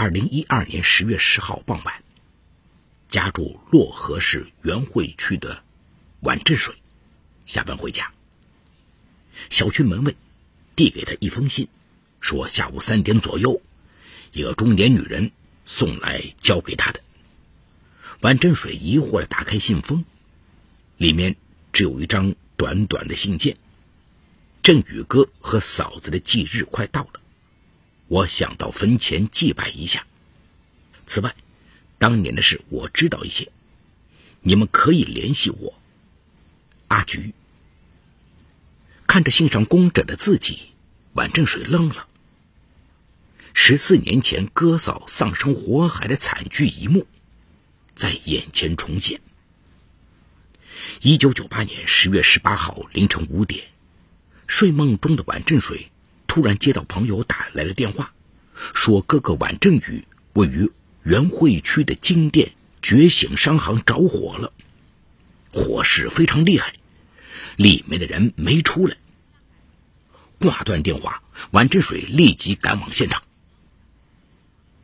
二零一二年十月十号傍晚，家住漯河市源汇区的婉振水下班回家，小区门卫递给他一封信，说下午三点左右，一个中年女人送来交给他的。婉振水疑惑的打开信封，里面只有一张短短的信件：“振宇哥和嫂子的忌日快到了。”我想到坟前祭拜一下。此外，当年的事我知道一些，你们可以联系我。阿菊看着信上工整的字迹，婉正水愣了。十四年前哥嫂丧生火海的惨剧一幕，在眼前重现。一九九八年十月十八号凌晨五点，睡梦中的婉正水。突然接到朋友打来的电话，说哥哥宛振宇位于元汇区的金店觉醒商行着火了，火势非常厉害，里面的人没出来。挂断电话，婉振水立即赶往现场。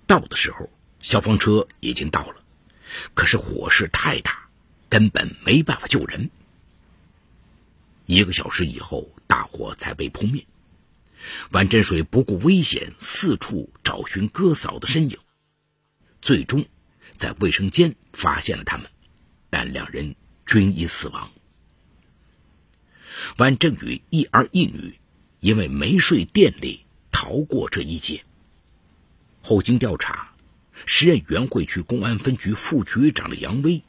到的时候，消防车已经到了，可是火势太大，根本没办法救人。一个小时以后，大火才被扑灭。万振水不顾危险，四处找寻哥嫂的身影，最终在卫生间发现了他们，但两人均已死亡。万振宇一儿一女因为没睡店里逃过这一劫。后经调查，时任元汇区公安分局副局长的杨威，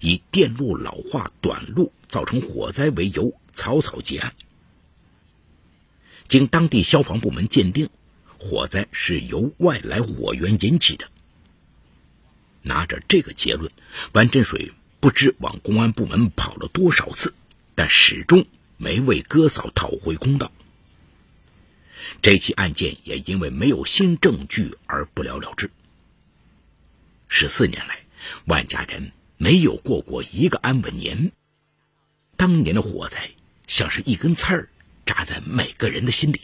以电路老化短路造成火灾为由，草草结案。经当地消防部门鉴定，火灾是由外来火源引起的。拿着这个结论，万振水不知往公安部门跑了多少次，但始终没为哥嫂讨回公道。这起案件也因为没有新证据而不了了之。十四年来，万家人没有过过一个安稳年。当年的火灾像是一根刺儿。扎在每个人的心里。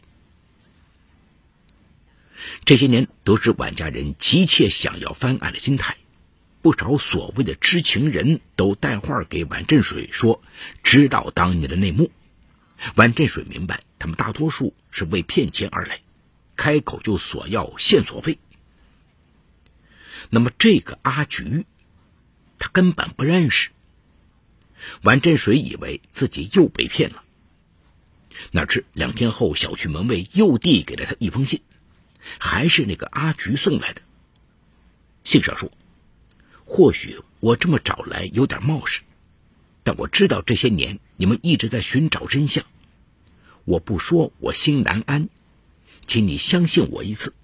这些年，得知婉家人急切想要翻案的心态，不少所谓的知情人都带话给婉振水说，知道当年的内幕。婉振水明白，他们大多数是为骗钱而来，开口就索要线索费。那么，这个阿菊，他根本不认识。婉振水以为自己又被骗了。哪知两天后，小区门卫又递给了他一封信，还是那个阿菊送来的。信上说：“或许我这么找来有点冒失，但我知道这些年你们一直在寻找真相。我不说我心难安，请你相信我一次。”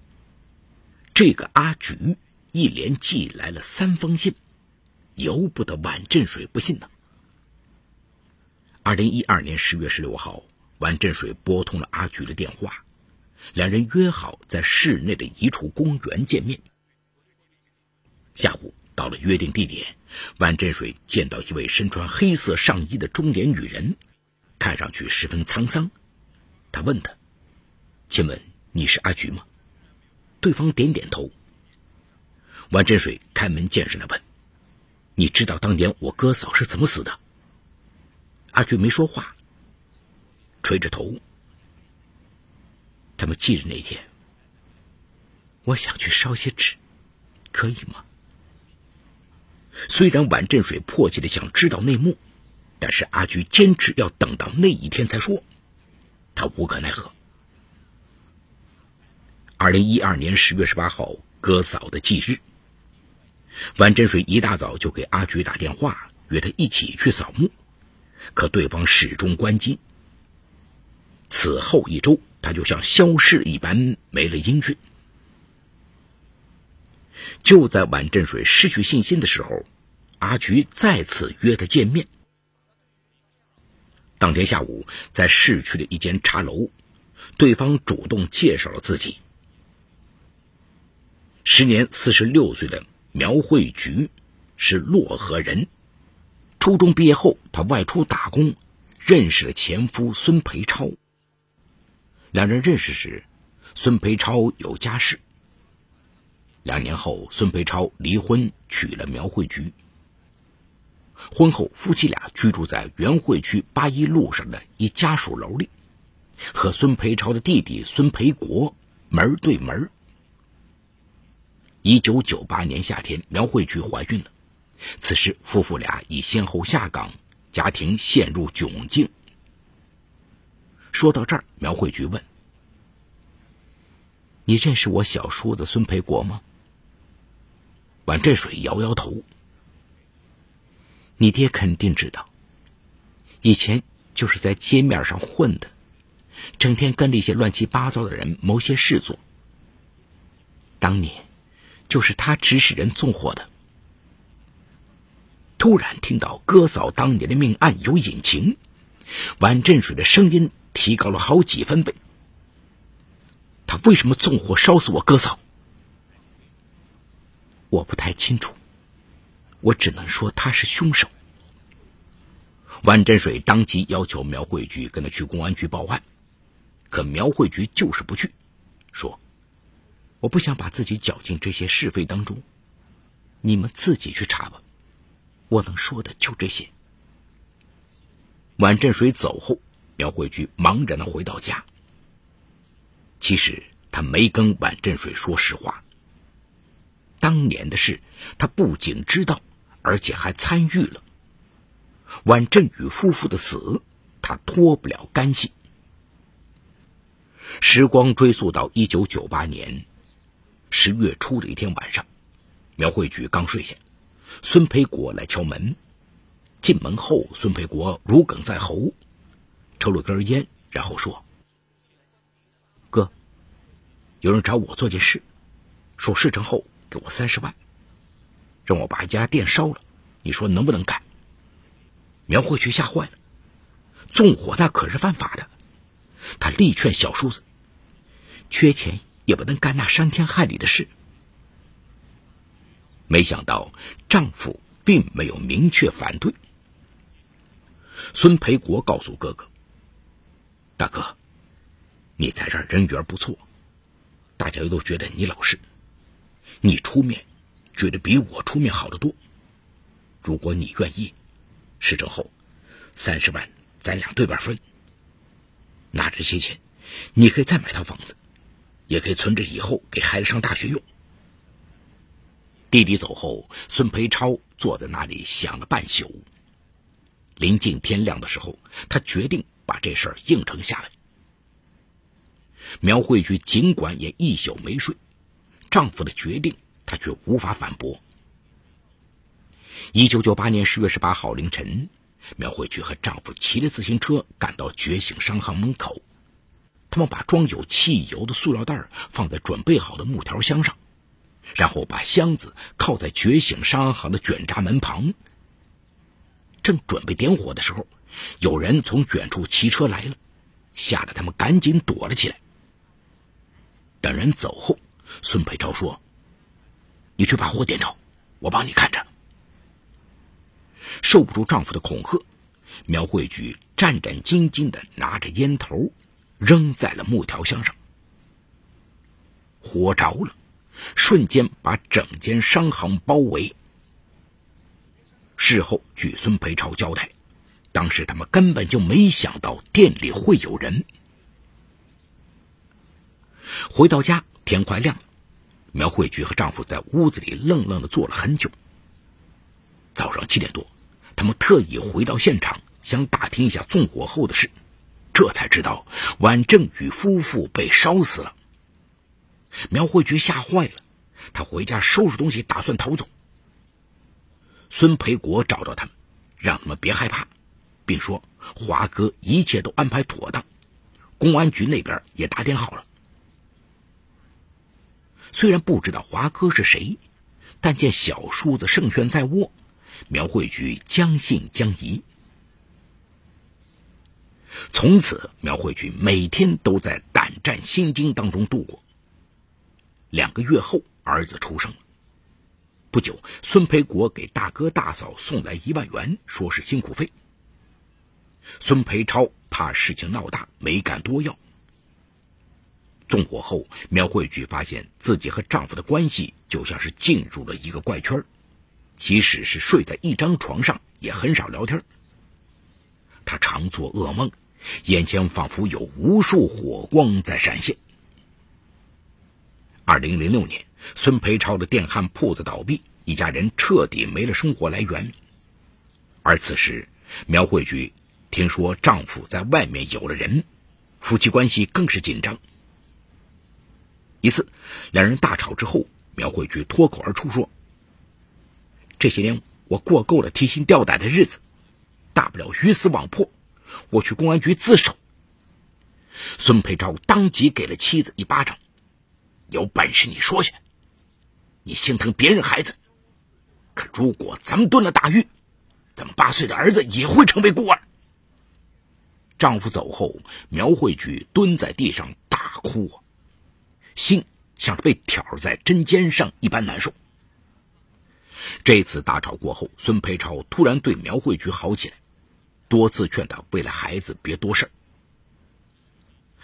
这个阿菊一连寄来了三封信，由不得婉振水不信呢。二零一二年十月十六号。万振水拨通了阿菊的电话，两人约好在市内的一处公园见面。下午到了约定地点，万振水见到一位身穿黑色上衣的中年女人，看上去十分沧桑。他问她：“请问你是阿菊吗？”对方点点头。万振水开门见山的问：“你知道当年我哥嫂是怎么死的？”阿菊没说话。垂着头，他们忌日那天，我想去烧些纸，可以吗？虽然宛振水迫切的想知道内幕，但是阿菊坚持要等到那一天再说，他无可奈何。二零一二年十月十八号，哥嫂的忌日，宛振水一大早就给阿菊打电话，约他一起去扫墓，可对方始终关机。此后一周，他就像消失一般没了音讯。就在婉振水失去信心的时候，阿菊再次约他见面。当天下午，在市区的一间茶楼，对方主动介绍了自己。时年四十六岁的苗慧菊是漯河人，初中毕业后，他外出打工，认识了前夫孙培超。两人认识时，孙培超有家室。两年后，孙培超离婚，娶了苗慧菊。婚后，夫妻俩居住在元汇区八一路上的一家属楼里，和孙培超的弟弟孙培国门对门。一九九八年夏天，苗慧菊怀孕了，此时夫妇俩已先后下岗，家庭陷入窘境。说到这儿，苗慧菊问：“你认识我小叔子孙培国吗？”晚镇水摇摇头。你爹肯定知道。以前就是在街面上混的，整天跟那些乱七八糟的人谋些事做。当年，就是他指使人纵火的。突然听到哥嫂当年的命案有隐情，晚镇水的声音提高了好几分贝。他为什么纵火烧死我哥嫂？我不太清楚，我只能说他是凶手。万振水当即要求苗慧菊跟他去公安局报案，可苗慧菊就是不去，说：“我不想把自己搅进这些是非当中，你们自己去查吧，我能说的就这些。”万振水走后，苗慧菊茫然的回到家。其实他没跟万振水说实话。当年的事，他不仅知道，而且还参与了。晚振宇夫妇的死，他脱不了干系。时光追溯到一九九八年十月初的一天晚上，苗慧菊刚睡下，孙培国来敲门。进门后，孙培国如鲠在喉，抽了根烟，然后说：“哥，有人找我做件事，说事成后。”给我三十万，让我把一家店烧了，你说能不能干？苗慧菊吓坏了，纵火那可是犯法的。他力劝小叔子，缺钱也不能干那伤天害理的事。没想到丈夫并没有明确反对。孙培国告诉哥哥：“大哥，你在这儿人缘不错，大家都觉得你老实。”你出面，觉得比我出面好得多。如果你愿意，事成后，三十万咱俩对半分。拿着这些钱，你可以再买套房子，也可以存着以后给孩子上大学用。弟弟走后，孙培超坐在那里想了半宿。临近天亮的时候，他决定把这事儿应承下来。苗慧菊尽管也一宿没睡。丈夫的决定，她却无法反驳。一九九八年十月十八号凌晨，苗慧菊和丈夫骑着自行车赶到觉醒商行门口，他们把装有汽油的塑料袋放在准备好的木条箱上，然后把箱子靠在觉醒商行的卷闸门旁。正准备点火的时候，有人从远处骑车来了，吓得他们赶紧躲了起来。等人走后。孙培超说：“你去把火点着，我帮你看着。”受不住丈夫的恐吓，苗慧菊战战兢兢的拿着烟头，扔在了木条箱上。火着了，瞬间把整间商行包围。事后，据孙培超交代，当时他们根本就没想到店里会有人。回到家。天快亮了，苗慧菊和丈夫在屋子里愣愣的坐了很久。早上七点多，他们特意回到现场，想打听一下纵火后的事，这才知道晚正宇夫妇被烧死了。苗慧菊吓坏了，她回家收拾东西，打算逃走。孙培国找到他们，让他们别害怕，并说华哥一切都安排妥当，公安局那边也打点好了。虽然不知道华哥是谁，但见小叔子胜券在握，苗慧菊将信将疑。从此，苗慧菊每天都在胆战心惊当中度过。两个月后，儿子出生了。不久，孙培国给大哥大嫂送来一万元，说是辛苦费。孙培超怕事情闹大，没敢多要。纵火后，苗慧菊发现自己和丈夫的关系就像是进入了一个怪圈即使是睡在一张床上，也很少聊天。她常做噩梦，眼前仿佛有无数火光在闪现。二零零六年，孙培超的电焊铺子倒闭，一家人彻底没了生活来源。而此时，苗慧菊听说丈夫在外面有了人，夫妻关系更是紧张。一次，两人大吵之后，苗慧菊脱口而出说：“这些年我过够了提心吊胆的日子，大不了鱼死网破，我去公安局自首。”孙培超当即给了妻子一巴掌：“有本事你说去，你心疼别人孩子，可如果咱们蹲了大狱，咱们八岁的儿子也会成为孤儿。”丈夫走后，苗慧菊蹲在地上大哭。心像是被挑在针尖上一般难受。这次大吵过后，孙培超突然对苗慧菊好起来，多次劝她为了孩子别多事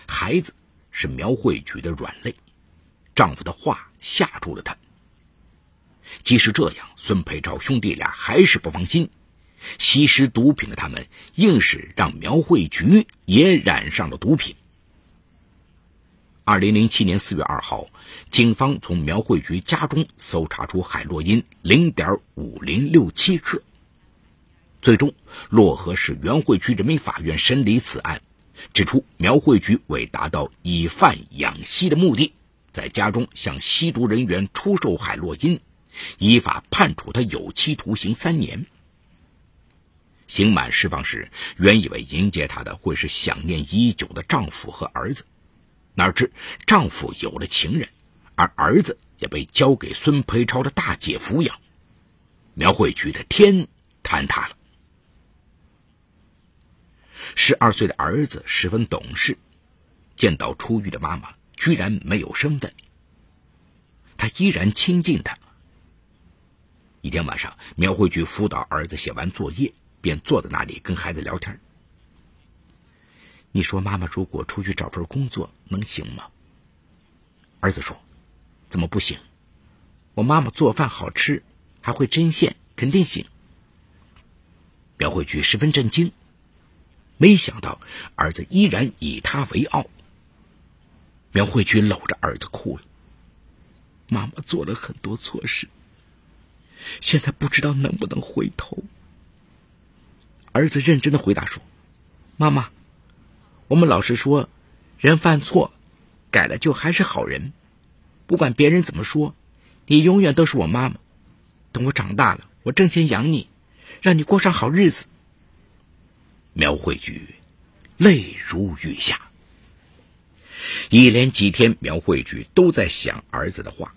孩子是苗慧菊的软肋，丈夫的话吓住了她。即使这样，孙培超兄弟俩还是不放心，吸食毒品的他们硬是让苗慧菊也染上了毒品。二零零七年四月二号，警方从苗慧菊家中搜查出海洛因零点五零六七克。最终，漯河市原会区人民法院审理此案，指出苗慧菊为达到以贩养吸的目的，在家中向吸毒人员出售海洛因，依法判处他有期徒刑三年。刑满释放时，原以为迎接她的会是想念已久的丈夫和儿子。哪知丈夫有了情人，而儿子也被交给孙培超的大姐抚养，苗慧菊的天坍塌了。十二岁的儿子十分懂事，见到出狱的妈妈居然没有身份，他依然亲近她。一天晚上，苗慧菊辅导儿子写完作业，便坐在那里跟孩子聊天。你说妈妈如果出去找份工作能行吗？儿子说：“怎么不行？我妈妈做饭好吃，还会针线，肯定行。”苗慧菊十分震惊，没想到儿子依然以她为傲。苗慧菊搂着儿子哭了：“妈妈做了很多错事，现在不知道能不能回头。”儿子认真的回答说：“妈妈。”我们老师说，人犯错，改了就还是好人。不管别人怎么说，你永远都是我妈妈。等我长大了，我挣钱养你，让你过上好日子。苗慧菊泪如雨下，一连几天，苗慧菊都在想儿子的话。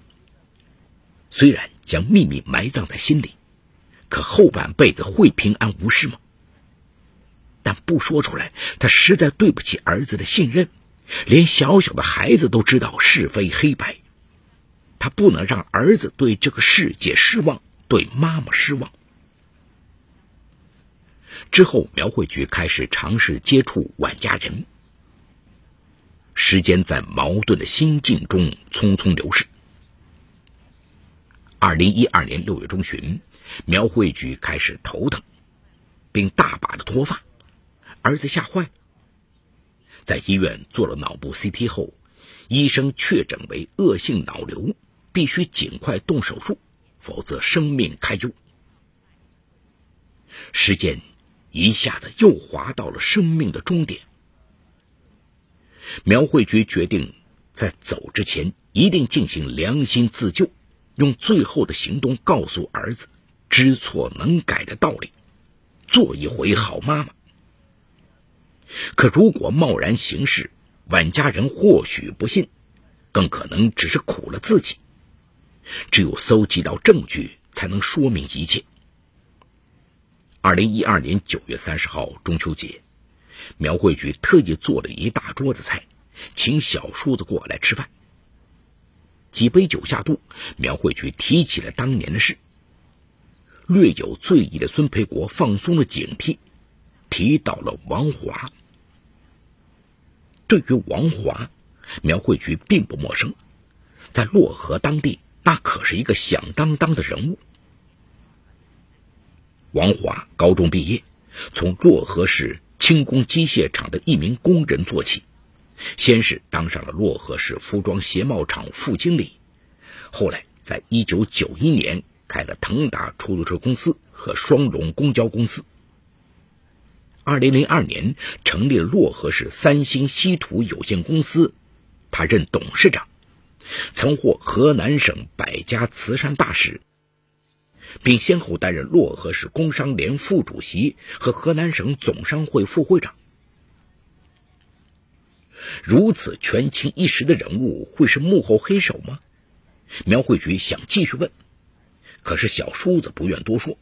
虽然将秘密埋葬在心里，可后半辈子会平安无事吗？但不说出来，他实在对不起儿子的信任。连小小的孩子都知道是非黑白，他不能让儿子对这个世界失望，对妈妈失望。之后，苗慧菊开始尝试接触万家人。时间在矛盾的心境中匆匆流逝。二零一二年六月中旬，苗慧菊开始头疼，并大把的脱发。儿子吓坏了，在医院做了脑部 CT 后，医生确诊为恶性脑瘤，必须尽快动手术，否则生命堪忧。时间一下子又滑到了生命的终点。苗慧菊决定在走之前一定进行良心自救，用最后的行动告诉儿子知错能改的道理，做一回好妈妈。可如果贸然行事，万家人或许不信，更可能只是苦了自己。只有搜集到证据，才能说明一切。二零一二年九月三十号中秋节，苗慧菊特意做了一大桌子菜，请小叔子过来吃饭。几杯酒下肚，苗慧菊提起了当年的事。略有醉意的孙培国放松了警惕，提到了王华。对于王华，苗慧菊并不陌生，在漯河当地，那可是一个响当当的人物。王华高中毕业，从漯河市轻工机械厂的一名工人做起，先是当上了漯河市服装鞋帽厂副经理，后来在一九九一年开了腾达出租车公司和双龙公交公司。二零零二年成立了漯河市三星稀土有限公司，他任董事长，曾获河南省百家慈善大使。并先后担任漯河市工商联副主席和河南省总商会副会长。如此权倾一时的人物，会是幕后黑手吗？苗慧菊想继续问，可是小叔子不愿多说。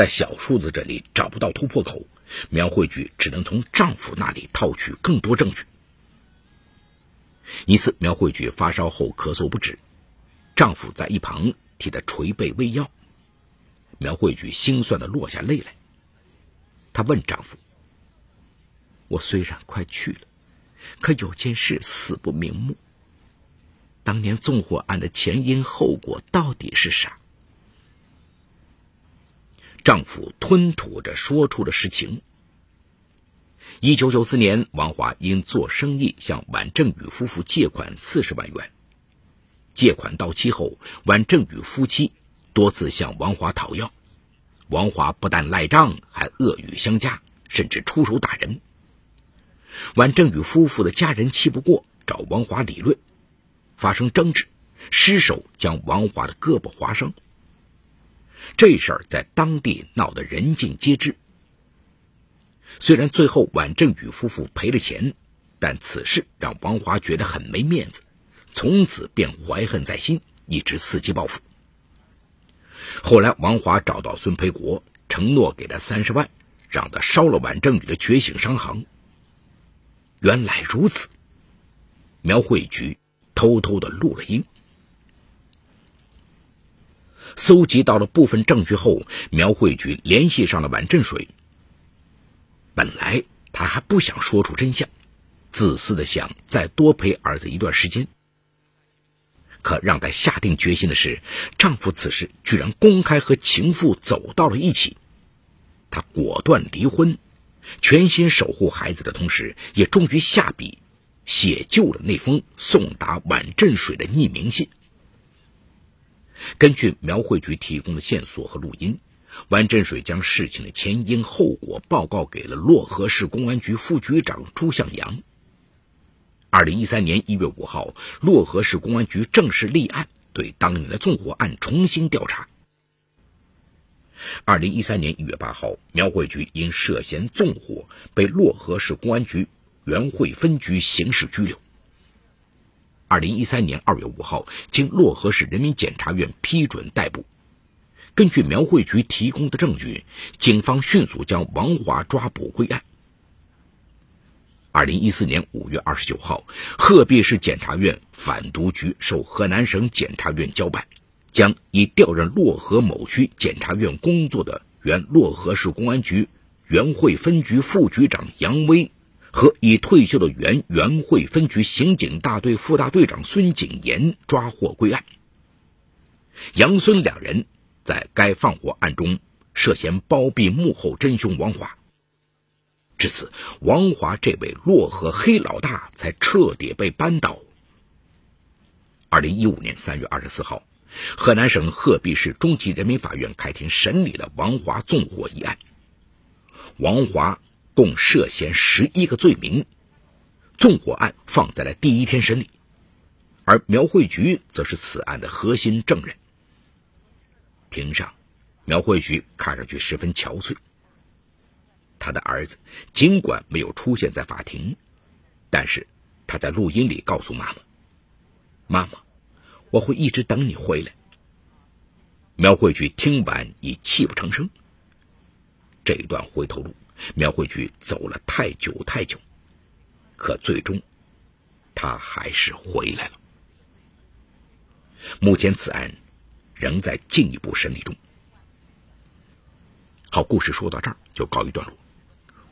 在小叔子这里找不到突破口，苗慧菊只能从丈夫那里套取更多证据。一次，苗慧菊发烧后咳嗽不止，丈夫在一旁。替她捶背喂药，苗慧菊心酸的落下泪来。她问丈夫：“我虽然快去了，可有件事死不瞑目。当年纵火案的前因后果到底是啥？”丈夫吞吐着说出了实情。一九九四年，王华因做生意向宛正宇夫妇借款四十万元。借款到期后，宛正宇夫妻多次向王华讨要，王华不但赖账，还恶语相加，甚至出手打人。宛正宇夫妇的家人气不过，找王华理论，发生争执，失手将王华的胳膊划伤。这事儿在当地闹得人尽皆知。虽然最后宛正宇夫妇赔了钱，但此事让王华觉得很没面子。从此便怀恨在心，一直伺机报复。后来，王华找到孙培国，承诺给他三十万，让他烧了宛正宇的觉醒商行。原来如此，苗慧菊偷偷的录了音。搜集到了部分证据后，苗慧菊联系上了宛振水。本来他还不想说出真相，自私的想再多陪儿子一段时间。可让她下定决心的是，丈夫此时居然公开和情妇走到了一起，她果断离婚，全心守护孩子的同时，也终于下笔写就了那封送达宛镇水的匿名信。根据苗慧菊提供的线索和录音，王振水将事情的前因后果报告给了漯河市公安局副局长朱向阳。二零一三年一月五号，漯河市公安局正式立案，对当年的纵火案重新调查。二零一三年一月八号，苗慧菊因涉嫌纵火被漯河市公安局原汇分局刑事拘留。二零一三年二月五号，经漯河市人民检察院批准逮捕。根据苗慧菊提供的证据，警方迅速将王华抓捕归案。二零一四年五月二十九号，鹤壁市检察院反毒局受河南省检察院交办，将已调任漯河某区检察院工作的原漯河市公安局原会分局副局长杨威和已退休的原原会分局刑警大队副大队长孙景炎抓获归案。杨孙两人在该放火案中涉嫌包庇幕后真凶王华。至此，王华这位漯河黑老大才彻底被扳倒。二零一五年三月二十四号，河南省鹤壁市中级人民法院开庭审理了王华纵火一案。王华共涉嫌十一个罪名，纵火案放在了第一天审理，而苗慧菊则是此案的核心证人。庭上，苗慧菊看上去十分憔悴。他的儿子尽管没有出现在法庭，但是他在录音里告诉妈妈：“妈妈，我会一直等你回来。”苗慧菊听完已泣不成声。这一段回头路，苗慧菊走了太久太久，可最终，他还是回来了。目前此案仍在进一步审理中。好，故事说到这儿就告一段落。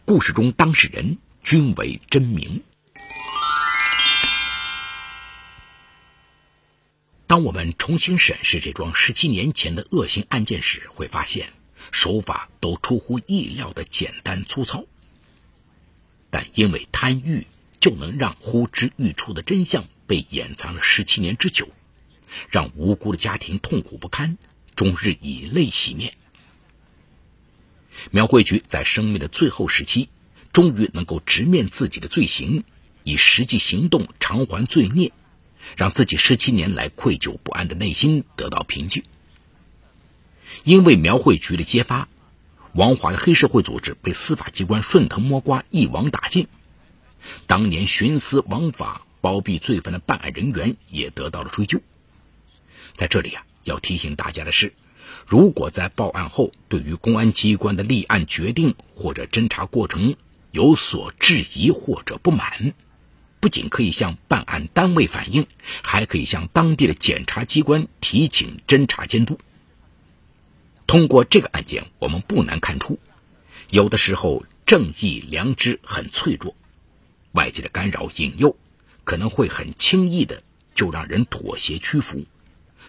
故事中当事人均为真名。当我们重新审视这桩十七年前的恶性案件时，会发现。手法都出乎意料的简单粗糙。但因为贪欲，就能让呼之欲出的真相被掩藏了十七年之久，让无辜的家庭痛苦不堪，终日以泪洗面。苗慧菊在生命的最后时期，终于能够直面自己的罪行，以实际行动偿还罪孽。让自己十七年来愧疚不安的内心得到平静。因为苗慧菊的揭发，王华的黑社会组织被司法机关顺藤摸瓜一网打尽。当年徇私枉法、包庇罪犯的办案人员也得到了追究。在这里啊，要提醒大家的是，如果在报案后对于公安机关的立案决定或者侦查过程有所质疑或者不满，不仅可以向办案单位反映，还可以向当地的检察机关提请侦查监督。通过这个案件，我们不难看出，有的时候正义良知很脆弱，外界的干扰引诱可能会很轻易的就让人妥协屈服，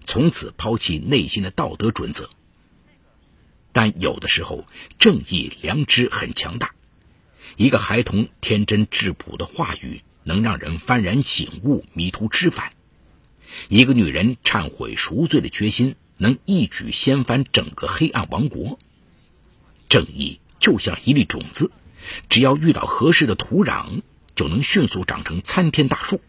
从此抛弃内心的道德准则。但有的时候正义良知很强大，一个孩童天真质朴的话语。能让人幡然醒悟、迷途知返。一个女人忏悔赎罪的决心，能一举掀翻整个黑暗王国。正义就像一粒种子，只要遇到合适的土壤，就能迅速长成参天大树。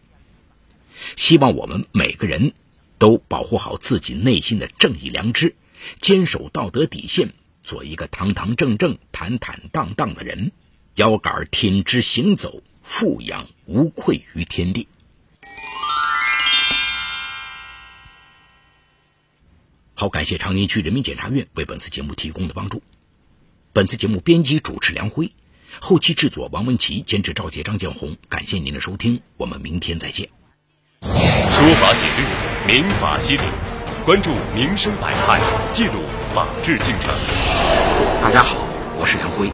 希望我们每个人都保护好自己内心的正义良知，坚守道德底线，做一个堂堂正正、坦坦荡荡的人，腰杆挺直行走。富养无愧于天地。好，感谢长宁区人民检察院为本次节目提供的帮助。本次节目编辑主持梁辉，后期制作王文琪，监制赵杰、张建红。感谢您的收听，我们明天再见。说法解律，民法析理，关注民生百态，记录法治进程。大家好，我是梁辉。